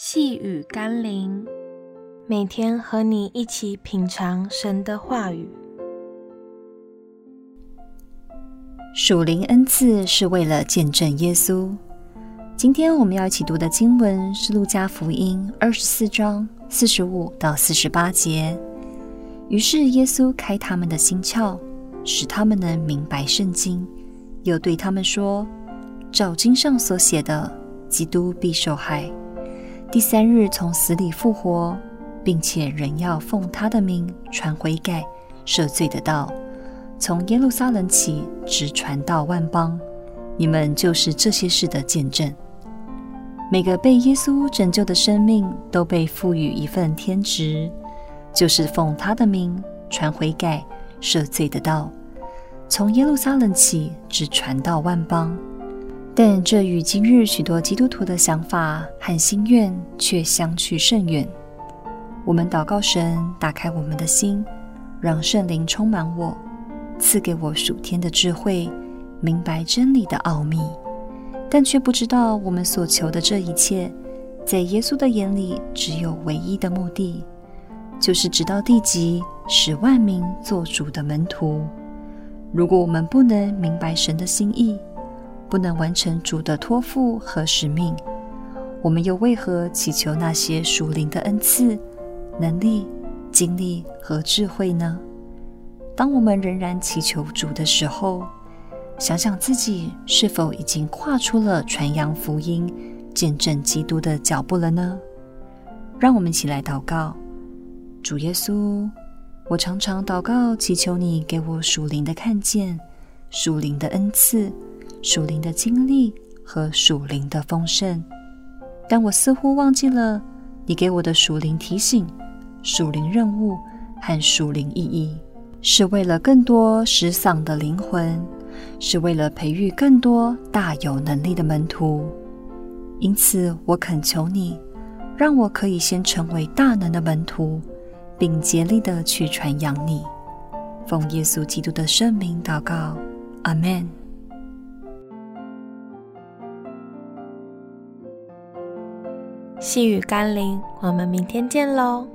细雨甘霖，每天和你一起品尝神的话语。属灵恩赐是为了见证耶稣。今天我们要一起读的经文是《路加福音》二十四章四十五到四十八节。于是耶稣开他们的心窍，使他们能明白圣经，又对他们说：“照经上所写的，基督必受害。”第三日从死里复活，并且仍要奉他的名传悔改、赦罪的道，从耶路撒冷起，直传到万邦。你们就是这些事的见证。每个被耶稣拯救的生命都被赋予一份天职，就是奉他的名传悔改、赦罪的道，从耶路撒冷起，直传到万邦。但这与今日许多基督徒的想法和心愿却相去甚远。我们祷告神打开我们的心，让圣灵充满我，赐给我属天的智慧，明白真理的奥秘。但却不知道我们所求的这一切，在耶稣的眼里只有唯一的目的，就是直到地极，使万民做主的门徒。如果我们不能明白神的心意，不能完成主的托付和使命，我们又为何祈求那些属灵的恩赐、能力、经历和智慧呢？当我们仍然祈求主的时候，想想自己是否已经跨出了传扬福音、见证基督的脚步了呢？让我们一起来祷告：主耶稣，我常常祷告祈求你给我属灵的看见、属灵的恩赐。属灵的经历和属灵的丰盛，但我似乎忘记了你给我的属灵提醒、属灵任务和属灵意义，是为了更多失丧的灵魂，是为了培育更多大有能力的门徒。因此，我恳求你，让我可以先成为大能的门徒，并竭力地去传扬你。奉耶稣基督的圣名祷告，阿门。细雨甘霖，我们明天见喽。